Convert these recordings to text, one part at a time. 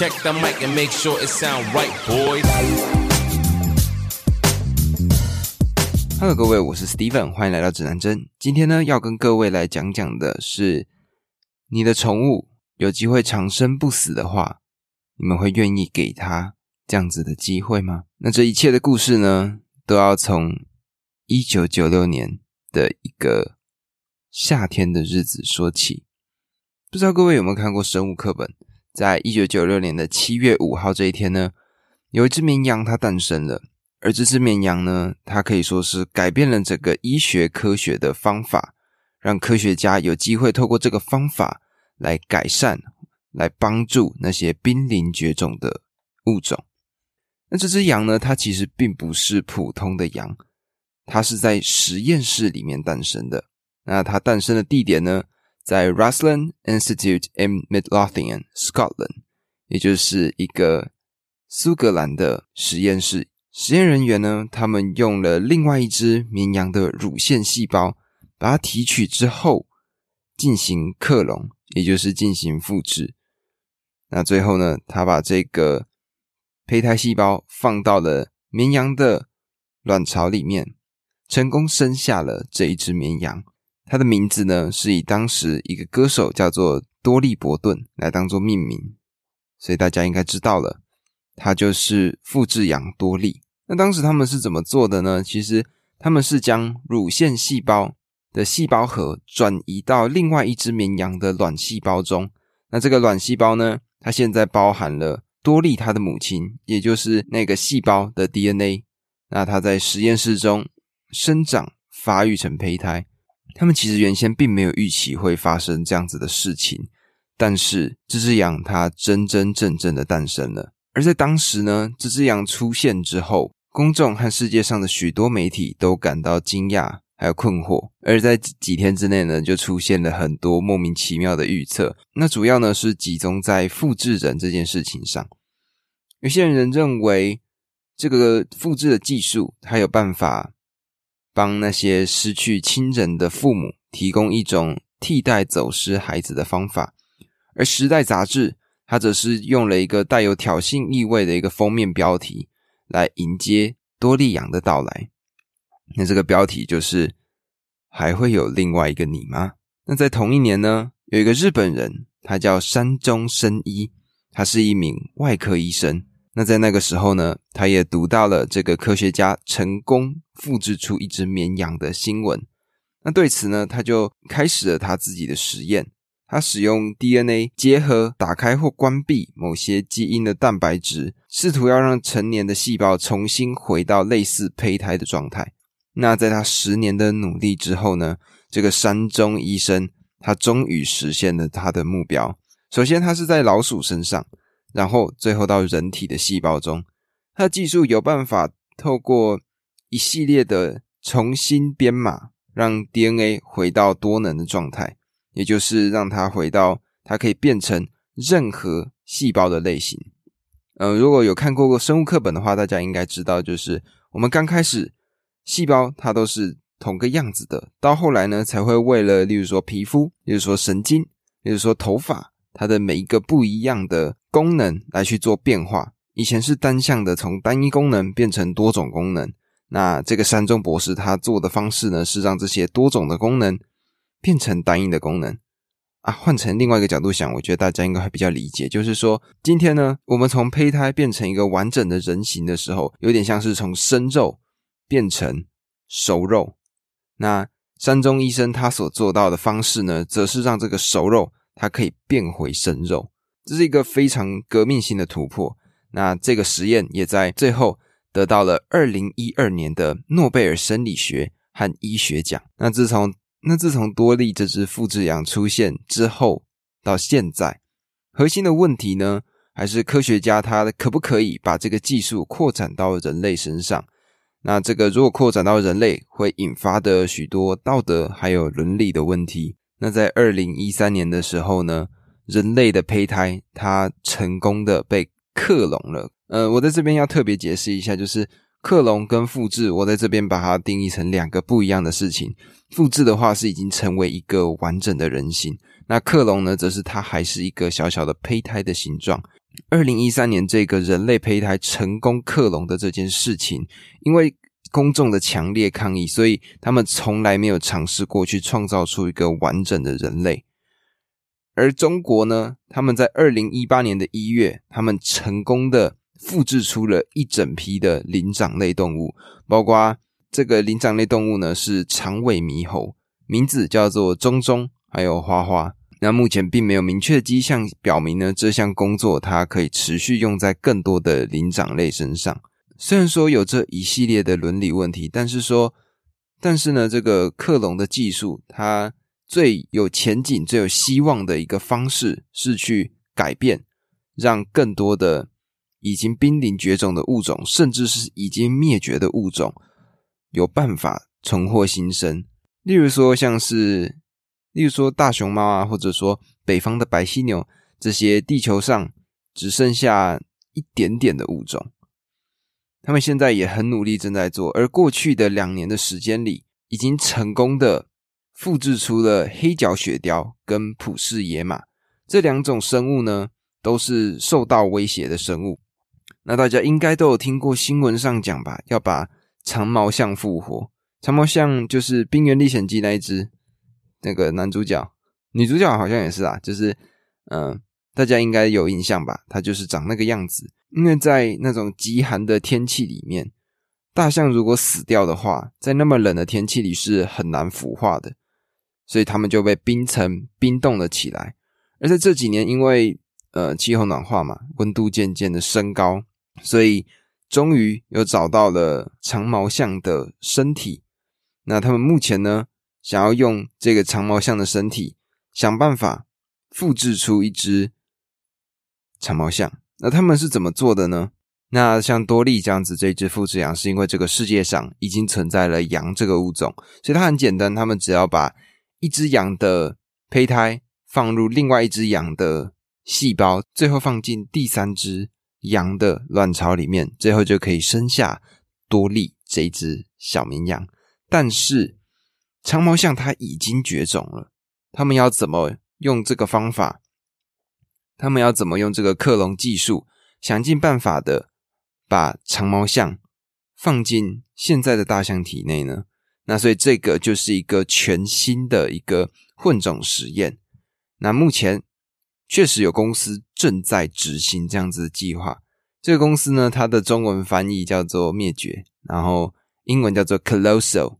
Check the mic and make sure it sound right, boys. Hello，各位，我是 Steven，欢迎来到指南针。今天呢，要跟各位来讲讲的是，你的宠物有机会长生不死的话，你们会愿意给它这样子的机会吗？那这一切的故事呢，都要从一九九六年的一个夏天的日子说起。不知道各位有没有看过生物课本？在一九九六年的七月五号这一天呢，有一只绵羊它诞生了。而这只绵羊呢，它可以说是改变了整个医学科学的方法，让科学家有机会透过这个方法来改善、来帮助那些濒临绝种的物种。那这只羊呢，它其实并不是普通的羊，它是在实验室里面诞生的。那它诞生的地点呢，在 Ruslan Institute in Midlothian, Scotland，也就是一个苏格兰的实验室。实验人员呢，他们用了另外一只绵羊的乳腺细胞，把它提取之后进行克隆，也就是进行复制。那最后呢，他把这个胚胎细胞放到了绵羊的卵巢里面，成功生下了这一只绵羊。它的名字呢，是以当时一个歌手叫做多利伯顿来当做命名，所以大家应该知道了。它就是复制羊多利。那当时他们是怎么做的呢？其实他们是将乳腺细胞的细胞核转移到另外一只绵羊的卵细胞中。那这个卵细胞呢，它现在包含了多利它的母亲，也就是那个细胞的 DNA。那它在实验室中生长发育成胚胎。他们其实原先并没有预期会发生这样子的事情，但是这只羊它真真正正的诞生了。而在当时呢，这只羊出现之后，公众和世界上的许多媒体都感到惊讶，还有困惑。而在几天之内呢，就出现了很多莫名其妙的预测。那主要呢是集中在复制人这件事情上。有些人认为，这个复制的技术，它有办法帮那些失去亲人的父母提供一种替代走失孩子的方法。而《时代》杂志。他则是用了一个带有挑衅意味的一个封面标题来迎接多利扬的到来。那这个标题就是“还会有另外一个你吗？”那在同一年呢，有一个日本人，他叫山中伸一，他是一名外科医生。那在那个时候呢，他也读到了这个科学家成功复制出一只绵羊的新闻。那对此呢，他就开始了他自己的实验。他使用 DNA 结合打开或关闭某些基因的蛋白质，试图要让成年的细胞重新回到类似胚胎的状态。那在他十年的努力之后呢？这个山中医生他终于实现了他的目标。首先，他是在老鼠身上，然后最后到人体的细胞中。他的技术有办法透过一系列的重新编码，让 DNA 回到多能的状态。也就是让它回到它可以变成任何细胞的类型。嗯，如果有看过过生物课本的话，大家应该知道，就是我们刚开始细胞它都是同个样子的，到后来呢才会为了，例如说皮肤，例如说神经，例如说头发，它的每一个不一样的功能来去做变化。以前是单向的，从单一功能变成多种功能。那这个山中博士他做的方式呢，是让这些多种的功能。变成单一的功能啊，换成另外一个角度想，我觉得大家应该会比较理解。就是说，今天呢，我们从胚胎变成一个完整的人形的时候，有点像是从生肉变成熟肉。那山中医生他所做到的方式呢，则是让这个熟肉它可以变回生肉，这是一个非常革命性的突破。那这个实验也在最后得到了二零一二年的诺贝尔生理学和医学奖。那自从那自从多利这只复制羊出现之后到现在，核心的问题呢，还是科学家他可不可以把这个技术扩展到人类身上？那这个如果扩展到人类，会引发的许多道德还有伦理的问题。那在二零一三年的时候呢，人类的胚胎它成功的被克隆了。呃，我在这边要特别解释一下，就是。克隆跟复制，我在这边把它定义成两个不一样的事情。复制的话是已经成为一个完整的人形，那克隆呢，则是它还是一个小小的胚胎的形状。二零一三年这个人类胚胎成功克隆的这件事情，因为公众的强烈抗议，所以他们从来没有尝试过去创造出一个完整的人类。而中国呢，他们在二零一八年的一月，他们成功的复制出了一整批的灵长类动物，包括这个灵长类动物呢是长尾猕猴，名字叫做中中，还有花花。那目前并没有明确的迹象表明呢，这项工作它可以持续用在更多的灵长类身上。虽然说有这一系列的伦理问题，但是说，但是呢，这个克隆的技术它。最有前景、最有希望的一个方式是去改变，让更多的已经濒临绝种的物种，甚至是已经灭绝的物种，有办法重获新生。例如说，像是，例如说大熊猫啊，或者说北方的白犀牛，这些地球上只剩下一点点的物种，他们现在也很努力正在做。而过去的两年的时间里，已经成功的。复制出了黑脚雪貂跟普氏野马这两种生物呢，都是受到威胁的生物。那大家应该都有听过新闻上讲吧，要把长毛象复活。长毛象就是《冰原历险记》那一只那个男主角，女主角好像也是啊，就是嗯，大家应该有印象吧？它就是长那个样子。因为在那种极寒的天气里面，大象如果死掉的话，在那么冷的天气里是很难腐化的。所以他们就被冰层冰冻了起来，而在这几年，因为呃气候暖化嘛，温度渐渐的升高，所以终于又找到了长毛象的身体。那他们目前呢，想要用这个长毛象的身体，想办法复制出一只长毛象。那他们是怎么做的呢？那像多利这样子这只复制羊，是因为这个世界上已经存在了羊这个物种，所以它很简单，他们只要把一只羊的胚胎放入另外一只羊的细胞，最后放进第三只羊的卵巢里面，最后就可以生下多利这只小绵羊。但是长毛象它已经绝种了，他们要怎么用这个方法？他们要怎么用这个克隆技术，想尽办法的把长毛象放进现在的大象体内呢？那所以这个就是一个全新的一个混种实验。那目前确实有公司正在执行这样子的计划。这个公司呢，它的中文翻译叫做灭绝，然后英文叫做 Colossal。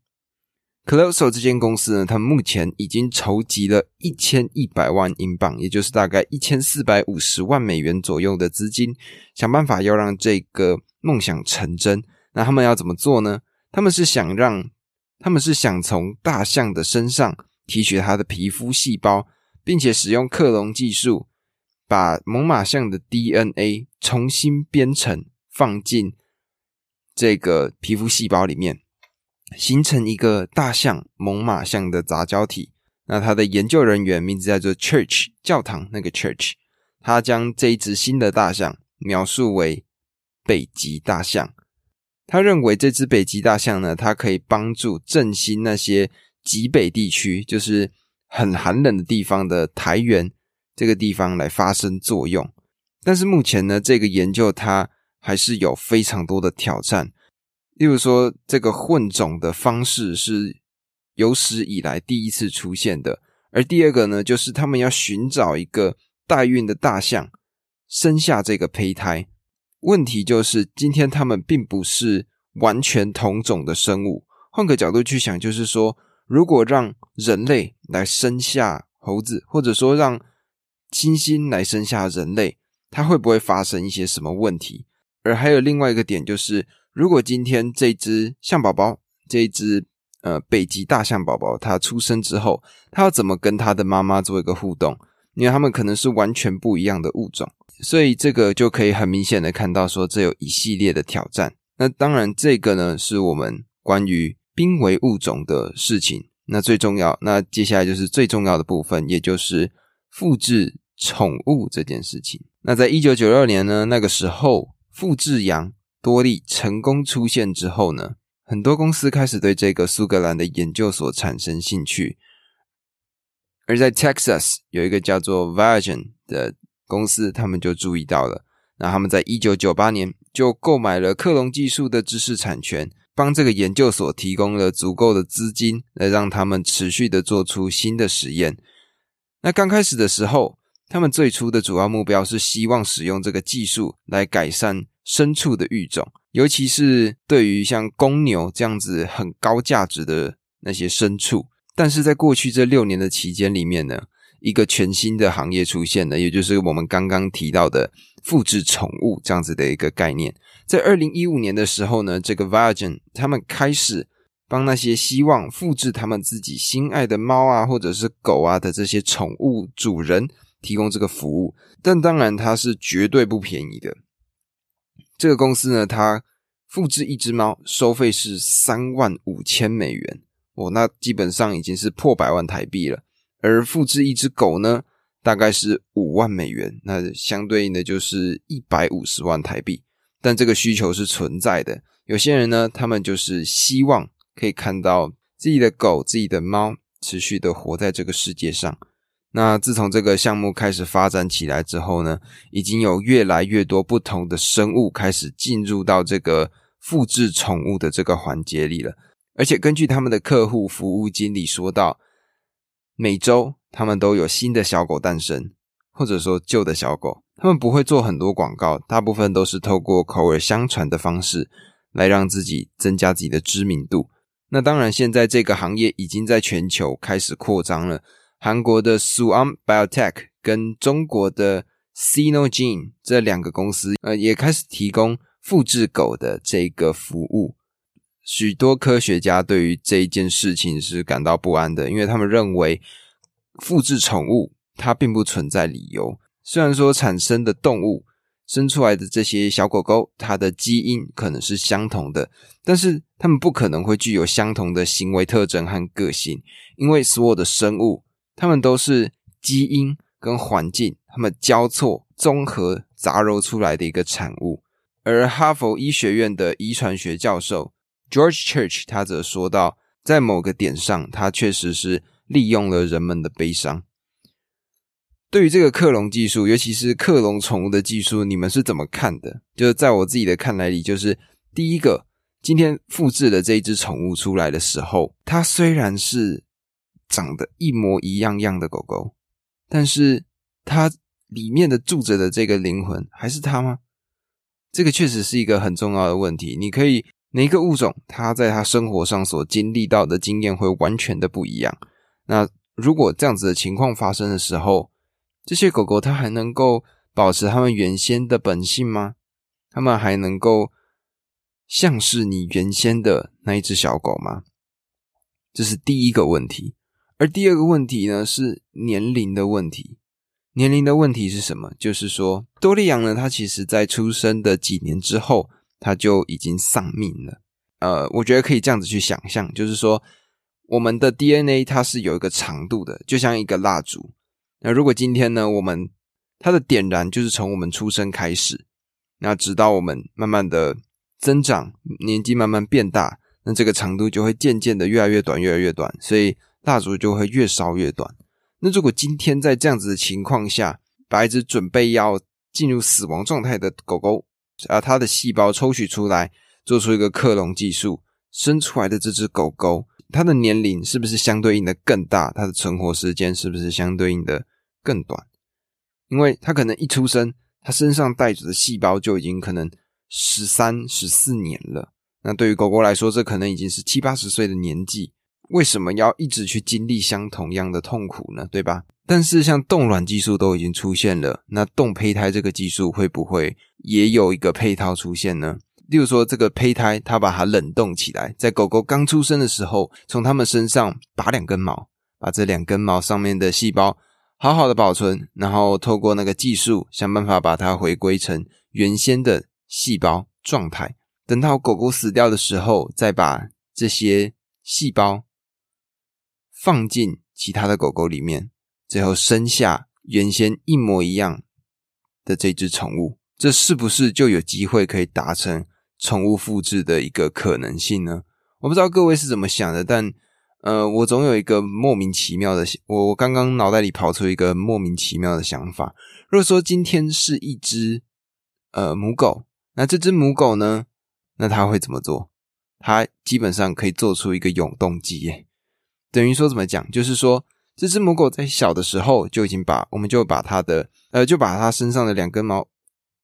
Closo 这间公司呢，它目前已经筹集了一千一百万英镑，也就是大概一千四百五十万美元左右的资金，想办法要让这个梦想成真。那他们要怎么做呢？他们是想让他们是想从大象的身上提取它的皮肤细胞，并且使用克隆技术，把猛犸象的 DNA 重新编程，放进这个皮肤细胞里面，形成一个大象猛犸象的杂交体。那他的研究人员名字叫做 Church 教堂，那个 Church，他将这一只新的大象描述为北极大象。他认为这只北极大象呢，它可以帮助振兴那些极北地区，就是很寒冷的地方的台原这个地方来发生作用。但是目前呢，这个研究它还是有非常多的挑战。例如说，这个混种的方式是有史以来第一次出现的。而第二个呢，就是他们要寻找一个代孕的大象生下这个胚胎。问题就是，今天他们并不是完全同种的生物。换个角度去想，就是说，如果让人类来生下猴子，或者说让猩猩来生下人类，它会不会发生一些什么问题？而还有另外一个点，就是如果今天这只象宝宝，这只呃北极大象宝宝，它出生之后，它要怎么跟它的妈妈做一个互动？因为它们可能是完全不一样的物种。所以这个就可以很明显的看到，说这有一系列的挑战。那当然，这个呢是我们关于濒危物种的事情。那最重要，那接下来就是最重要的部分，也就是复制宠物这件事情。那在一九九六年呢，那个时候复制羊多利成功出现之后呢，很多公司开始对这个苏格兰的研究所产生兴趣。而在 Texas 有一个叫做 Virgin 的。公司他们就注意到了，那他们在一九九八年就购买了克隆技术的知识产权，帮这个研究所提供了足够的资金，来让他们持续的做出新的实验。那刚开始的时候，他们最初的主要目标是希望使用这个技术来改善牲畜的育种，尤其是对于像公牛这样子很高价值的那些牲畜。但是在过去这六年的期间里面呢，一个全新的行业出现了，也就是我们刚刚提到的复制宠物这样子的一个概念。在二零一五年的时候呢，这个 Virgin 他们开始帮那些希望复制他们自己心爱的猫啊，或者是狗啊的这些宠物主人提供这个服务。但当然，它是绝对不便宜的。这个公司呢，它复制一只猫收费是三万五千美元。哦，那基本上已经是破百万台币了。而复制一只狗呢，大概是五万美元，那相对应的就是一百五十万台币。但这个需求是存在的。有些人呢，他们就是希望可以看到自己的狗、自己的猫持续的活在这个世界上。那自从这个项目开始发展起来之后呢，已经有越来越多不同的生物开始进入到这个复制宠物的这个环节里了。而且根据他们的客户服务经理说到，每周他们都有新的小狗诞生，或者说旧的小狗，他们不会做很多广告，大部分都是透过口耳相传的方式来让自己增加自己的知名度。那当然，现在这个行业已经在全球开始扩张了。韩国的 Suam Biotech 跟中国的 Sinogene 这两个公司，呃，也开始提供复制狗的这个服务。许多科学家对于这一件事情是感到不安的，因为他们认为复制宠物它并不存在理由。虽然说产生的动物生出来的这些小狗狗，它的基因可能是相同的，但是它们不可能会具有相同的行为特征和个性，因为所有的生物它们都是基因跟环境它们交错综合杂糅出来的一个产物。而哈佛医学院的遗传学教授。George Church，他则说到，在某个点上，他确实是利用了人们的悲伤。对于这个克隆技术，尤其是克隆宠物的技术，你们是怎么看的？就是在我自己的看来里，就是第一个，今天复制的这一只宠物出来的时候，它虽然是长得一模一样样的狗狗，但是它里面的住着的这个灵魂还是它吗？这个确实是一个很重要的问题。你可以。哪一个物种，它在它生活上所经历到的经验会完全的不一样？那如果这样子的情况发生的时候，这些狗狗它还能够保持它们原先的本性吗？它们还能够像是你原先的那一只小狗吗？这是第一个问题。而第二个问题呢，是年龄的问题。年龄的问题是什么？就是说，多利亚呢，它其实在出生的几年之后。他就已经丧命了。呃，我觉得可以这样子去想象，就是说，我们的 DNA 它是有一个长度的，就像一个蜡烛。那如果今天呢，我们它的点燃就是从我们出生开始，那直到我们慢慢的增长，年纪慢慢变大，那这个长度就会渐渐的越来越短，越来越短，所以蜡烛就会越烧越短。那如果今天在这样子的情况下，把一只准备要进入死亡状态的狗狗，啊，它的细胞抽取出来，做出一个克隆技术，生出来的这只狗狗，它的年龄是不是相对应的更大？它的存活时间是不是相对应的更短？因为它可能一出生，它身上带着的细胞就已经可能十三、十四年了。那对于狗狗来说，这可能已经是七八十岁的年纪。为什么要一直去经历相同样的痛苦呢？对吧？但是像冻卵技术都已经出现了，那冻胚胎这个技术会不会也有一个配套出现呢？例如说，这个胚胎它把它冷冻起来，在狗狗刚出生的时候，从它们身上拔两根毛，把这两根毛上面的细胞好好的保存，然后透过那个技术想办法把它回归成原先的细胞状态。等到狗狗死掉的时候，再把这些细胞。放进其他的狗狗里面，最后生下原先一模一样的这只宠物，这是不是就有机会可以达成宠物复制的一个可能性呢？我不知道各位是怎么想的，但呃，我总有一个莫名其妙的，我我刚刚脑袋里跑出一个莫名其妙的想法。如果说今天是一只呃母狗，那这只母狗呢，那它会怎么做？它基本上可以做出一个永动机，耶，等于说怎么讲？就是说，这只母狗在小的时候就已经把，我们就把它的呃，就把它身上的两根毛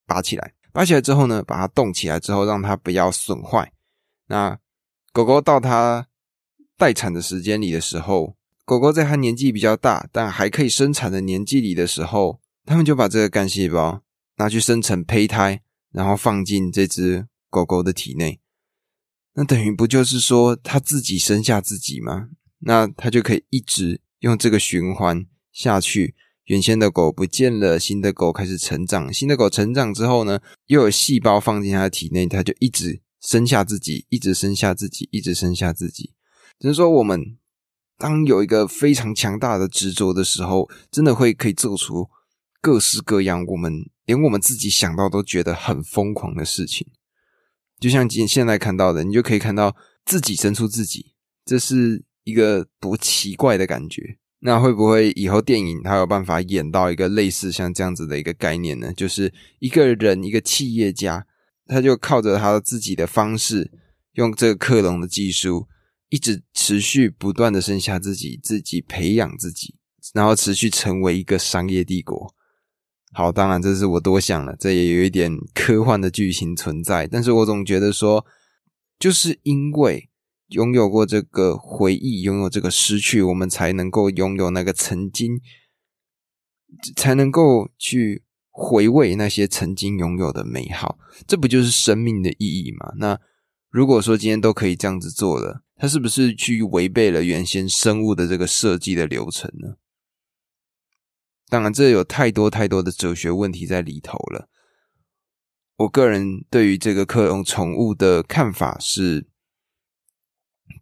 拔起来，拔起来之后呢，把它冻起来之后，让它不要损坏。那狗狗到它。待产的时间里的时候，狗狗在它年纪比较大但还可以生产的年纪里的时候，他们就把这个干细胞拿去生成胚胎，然后放进这只狗狗的体内。那等于不就是说它自己生下自己吗？那它就可以一直用这个循环下去。原先的狗不见了，新的狗开始成长，新的狗成长之后呢，又有细胞放进它的体内，它就一直生下自己，一直生下自己，一直生下自己。只是说，我们当有一个非常强大的执着的时候，真的会可以做出各式各样我们连我们自己想到都觉得很疯狂的事情。就像今现在看到的，你就可以看到自己生出自己，这是一个多奇怪的感觉。那会不会以后电影它有办法演到一个类似像这样子的一个概念呢？就是一个人，一个企业家，他就靠着他自己的方式，用这个克隆的技术。一直持续不断的生下自己，自己培养自己，然后持续成为一个商业帝国。好，当然这是我多想了，这也有一点科幻的剧情存在。但是我总觉得说，就是因为拥有过这个回忆，拥有这个失去，我们才能够拥有那个曾经，才能够去回味那些曾经拥有的美好。这不就是生命的意义吗？那如果说今天都可以这样子做了。它是不是去违背了原先生物的这个设计的流程呢？当然，这有太多太多的哲学问题在里头了。我个人对于这个克隆宠物的看法是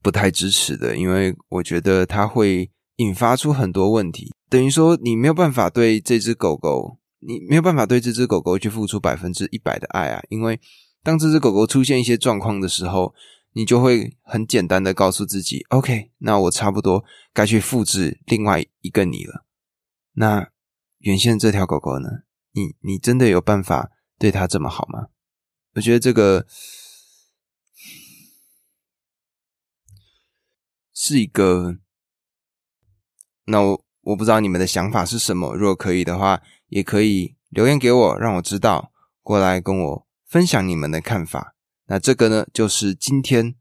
不太支持的，因为我觉得它会引发出很多问题。等于说，你没有办法对这只狗狗，你没有办法对这只狗狗去付出百分之一百的爱啊！因为当这只狗狗出现一些状况的时候，你就会很简单的告诉自己，OK，那我差不多该去复制另外一个你了。那原先这条狗狗呢？你你真的有办法对它这么好吗？我觉得这个是一个。那我我不知道你们的想法是什么。如果可以的话，也可以留言给我，让我知道，过来跟我分享你们的看法。那这个呢，就是今天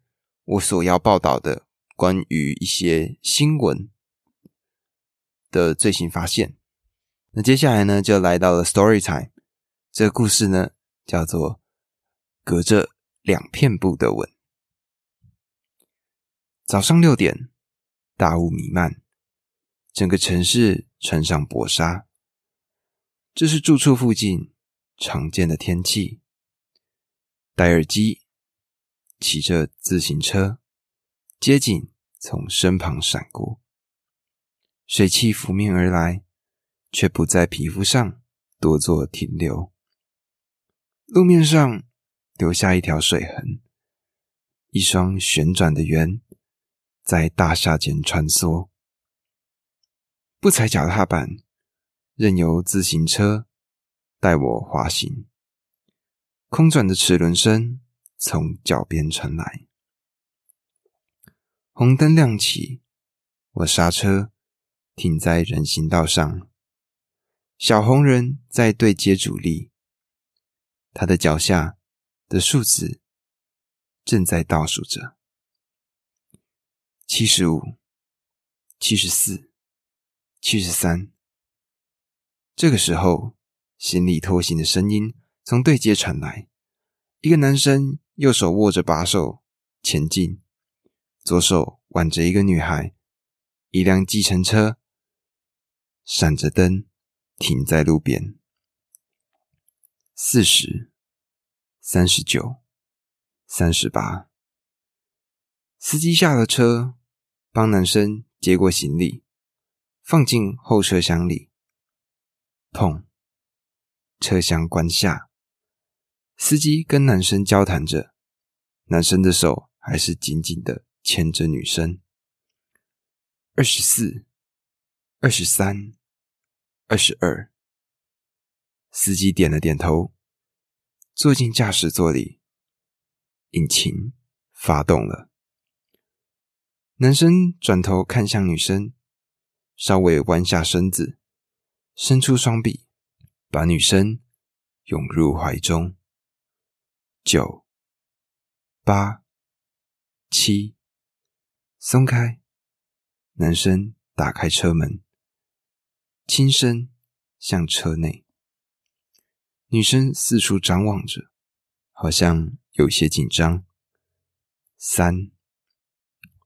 我所要报道的关于一些新闻的最新发现。那接下来呢，就来到了 story time。这个故事呢，叫做《隔着两片布的吻》。早上六点，大雾弥漫，整个城市穿上薄纱。这是住处附近常见的天气。戴耳机，骑着自行车，街景从身旁闪过，水汽拂面而来，却不在皮肤上多做停留。路面上留下一条水痕，一双旋转的圆在大厦间穿梭。不踩脚踏板，任由自行车带我滑行。空转的齿轮声从脚边传来，红灯亮起，我刹车停在人行道上。小红人在对接主力，他的脚下的数字正在倒数着：七十五、七十四、七十三。这个时候，行李拖行的声音。从对街传来，一个男生右手握着把手前进，左手挽着一个女孩。一辆计程车闪着灯停在路边。四十、三十九、三十八，司机下了车，帮男生接过行李，放进后车厢里。砰！车厢关下。司机跟男生交谈着，男生的手还是紧紧的牵着女生。二十四、二十三、二十二。司机点了点头，坐进驾驶座里，引擎发动了。男生转头看向女生，稍微弯下身子，伸出双臂，把女生拥入怀中。九、八、七，松开。男生打开车门，轻声向车内。女生四处张望着，好像有些紧张。三、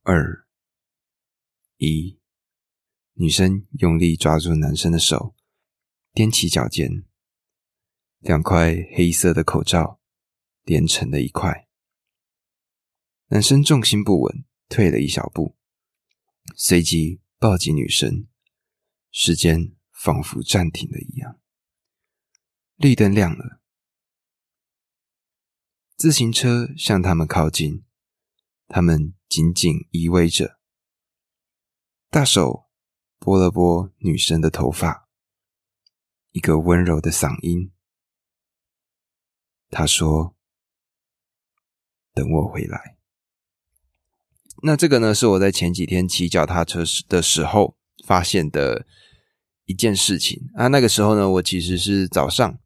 二、一，女生用力抓住男生的手，踮起脚尖，两块黑色的口罩连成了一块。男生重心不稳，退了一小步。随即抱紧女生，时间仿佛暂停了一样。绿灯亮了，自行车向他们靠近，他们紧紧依偎着，大手拨了拨女生的头发，一个温柔的嗓音，他说：“等我回来。”那这个呢，是我在前几天骑脚踏车的时候发现的一件事情啊。那个时候呢，我其实是早上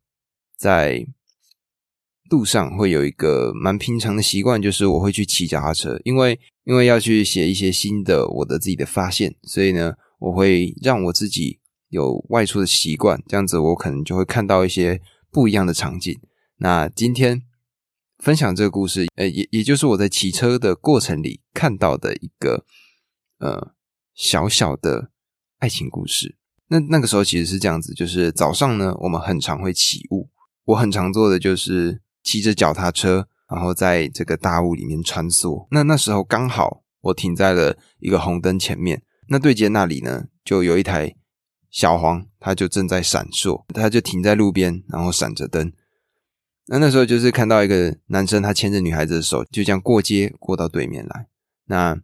在路上会有一个蛮平常的习惯，就是我会去骑脚踏车，因为因为要去写一些新的我的自己的发现，所以呢，我会让我自己有外出的习惯，这样子我可能就会看到一些不一样的场景。那今天。分享这个故事，呃，也也就是我在骑车的过程里看到的一个呃小小的爱情故事。那那个时候其实是这样子，就是早上呢，我们很常会起雾，我很常做的就是骑着脚踏车，然后在这个大雾里面穿梭。那那时候刚好我停在了一个红灯前面，那对街那里呢，就有一台小黄，它就正在闪烁，它就停在路边，然后闪着灯。那那时候就是看到一个男生，他牵着女孩子的手，就这样过街过到对面来。那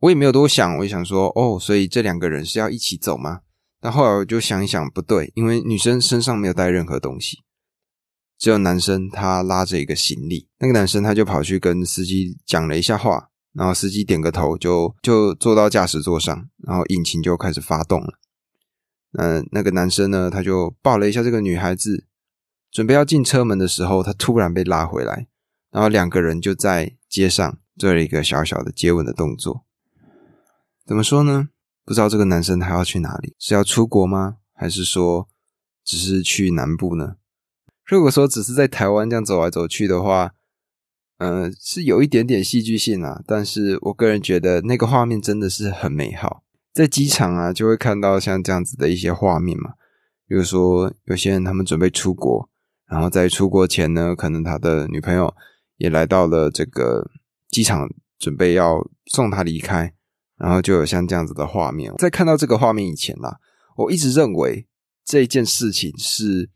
我也没有多想，我就想说，哦，所以这两个人是要一起走吗？但后来我就想一想，不对，因为女生身上没有带任何东西，只有男生他拉着一个行李。那个男生他就跑去跟司机讲了一下话，然后司机点个头，就就坐到驾驶座上，然后引擎就开始发动了。那那个男生呢，他就抱了一下这个女孩子。准备要进车门的时候，他突然被拉回来，然后两个人就在街上做了一个小小的接吻的动作。怎么说呢？不知道这个男生他要去哪里？是要出国吗？还是说只是去南部呢？如果说只是在台湾这样走来走去的话，嗯，是有一点点戏剧性啊。但是我个人觉得那个画面真的是很美好，在机场啊就会看到像这样子的一些画面嘛。比如说有些人他们准备出国。然后在出国前呢，可能他的女朋友也来到了这个机场，准备要送他离开。然后就有像这样子的画面。在看到这个画面以前啦，我一直认为这件事情是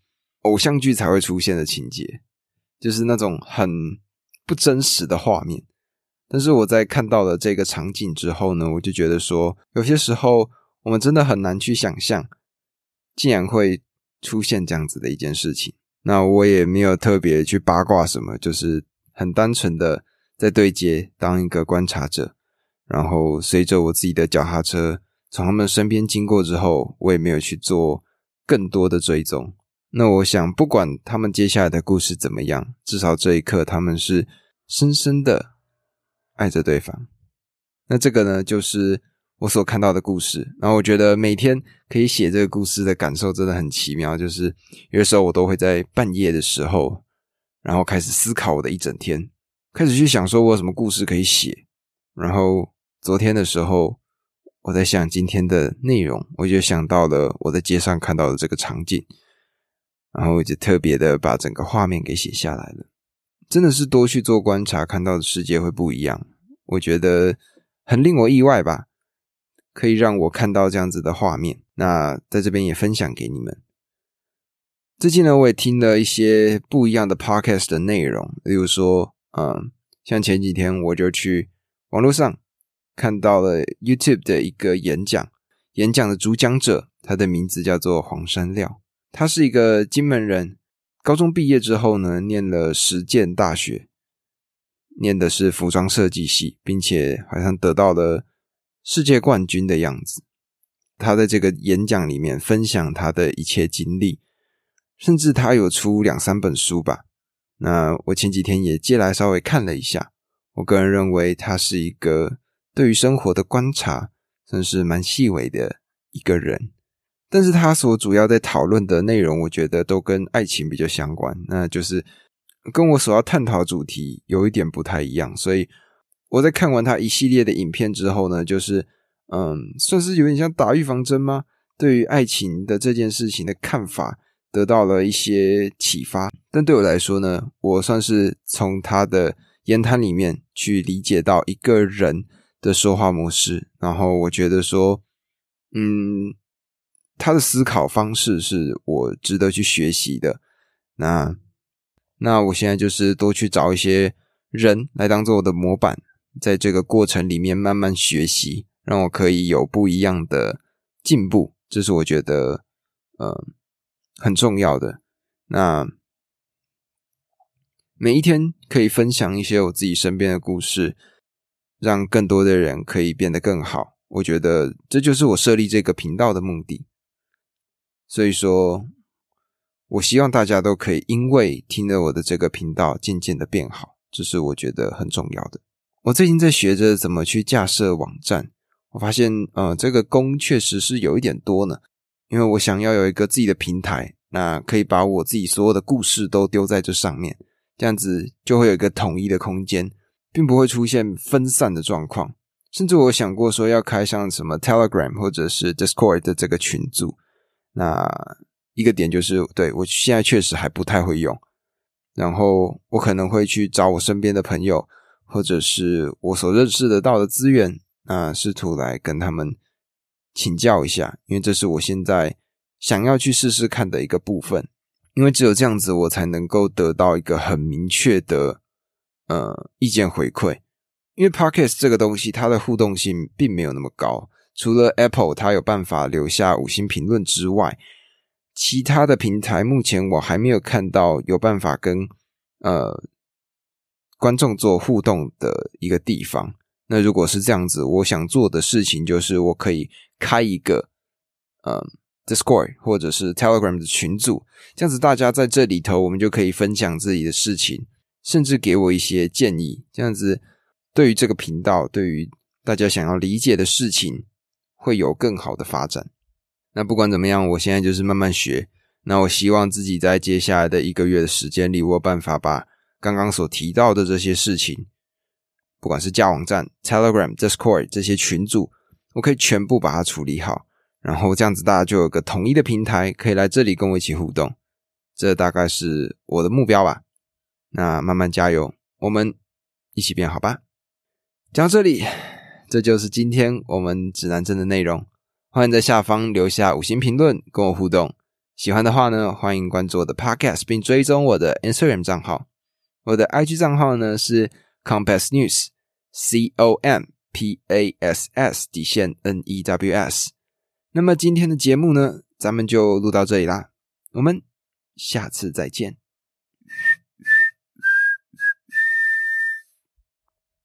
偶像剧才会出现的情节，就是那种很不真实的画面。但是我在看到了这个场景之后呢，我就觉得说，有些时候我们真的很难去想象，竟然会出现这样子的一件事情。那我也没有特别去八卦什么，就是很单纯的在对接当一个观察者，然后随着我自己的脚踏车从他们身边经过之后，我也没有去做更多的追踪。那我想，不管他们接下来的故事怎么样，至少这一刻他们是深深的爱着对方。那这个呢，就是。我所看到的故事，然后我觉得每天可以写这个故事的感受真的很奇妙。就是有的时候我都会在半夜的时候，然后开始思考我的一整天，开始去想说我有什么故事可以写。然后昨天的时候，我在想今天的内容，我就想到了我在街上看到的这个场景，然后我就特别的把整个画面给写下来了。真的是多去做观察，看到的世界会不一样。我觉得很令我意外吧。可以让我看到这样子的画面，那在这边也分享给你们。最近呢，我也听了一些不一样的 podcast 的内容，例如说，嗯，像前几天我就去网络上看到了 YouTube 的一个演讲，演讲的主讲者他的名字叫做黄山料，他是一个金门人，高中毕业之后呢，念了实践大学，念的是服装设计系，并且好像得到了世界冠军的样子。他在这个演讲里面分享他的一切经历，甚至他有出两三本书吧。那我前几天也借来稍微看了一下，我个人认为他是一个对于生活的观察算是蛮细微的一个人。但是他所主要在讨论的内容，我觉得都跟爱情比较相关，那就是跟我所要探讨主题有一点不太一样。所以我在看完他一系列的影片之后呢，就是嗯，算是有点像打预防针吗？对于爱情的这件事情的看法得到了一些启发。但对我来说呢，我算是从他的言谈里面去理解到一个人的说话模式，然后我觉得说，嗯。他的思考方式是我值得去学习的。那那我现在就是多去找一些人来当做我的模板，在这个过程里面慢慢学习，让我可以有不一样的进步。这是我觉得呃很重要的。那每一天可以分享一些我自己身边的故事，让更多的人可以变得更好。我觉得这就是我设立这个频道的目的。所以说，我希望大家都可以因为听了我的这个频道，渐渐的变好，这是我觉得很重要的。我最近在学着怎么去架设网站，我发现，呃，这个功确实是有一点多呢。因为我想要有一个自己的平台，那可以把我自己所有的故事都丢在这上面，这样子就会有一个统一的空间，并不会出现分散的状况。甚至我想过说要开像什么 Telegram 或者是 Discord 的这个群组。那一个点就是，对我现在确实还不太会用，然后我可能会去找我身边的朋友，或者是我所认识得到的资源，那试图来跟他们请教一下，因为这是我现在想要去试试看的一个部分，因为只有这样子，我才能够得到一个很明确的呃意见回馈，因为 Podcast 这个东西它的互动性并没有那么高。除了 Apple 它有办法留下五星评论之外，其他的平台目前我还没有看到有办法跟呃观众做互动的一个地方。那如果是这样子，我想做的事情就是我可以开一个呃 Discord 或者是 Telegram 的群组，这样子大家在这里头，我们就可以分享自己的事情，甚至给我一些建议。这样子对于这个频道，对于大家想要理解的事情。会有更好的发展。那不管怎么样，我现在就是慢慢学。那我希望自己在接下来的一个月的时间里，我有办法把刚刚所提到的这些事情，不管是架网站、Telegram、Discord 这些群组，我可以全部把它处理好。然后这样子，大家就有个统一的平台，可以来这里跟我一起互动。这大概是我的目标吧。那慢慢加油，我们一起变好吧。讲到这里。这就是今天我们指南针的内容。欢迎在下方留下五星评论，跟我互动。喜欢的话呢，欢迎关注我的 Podcast，并追踪我的 Instagram 账号。我的 IG 账号呢是 Compass News，C O M P A S S 底线 N E W S。那么今天的节目呢，咱们就录到这里啦。我们下次再见。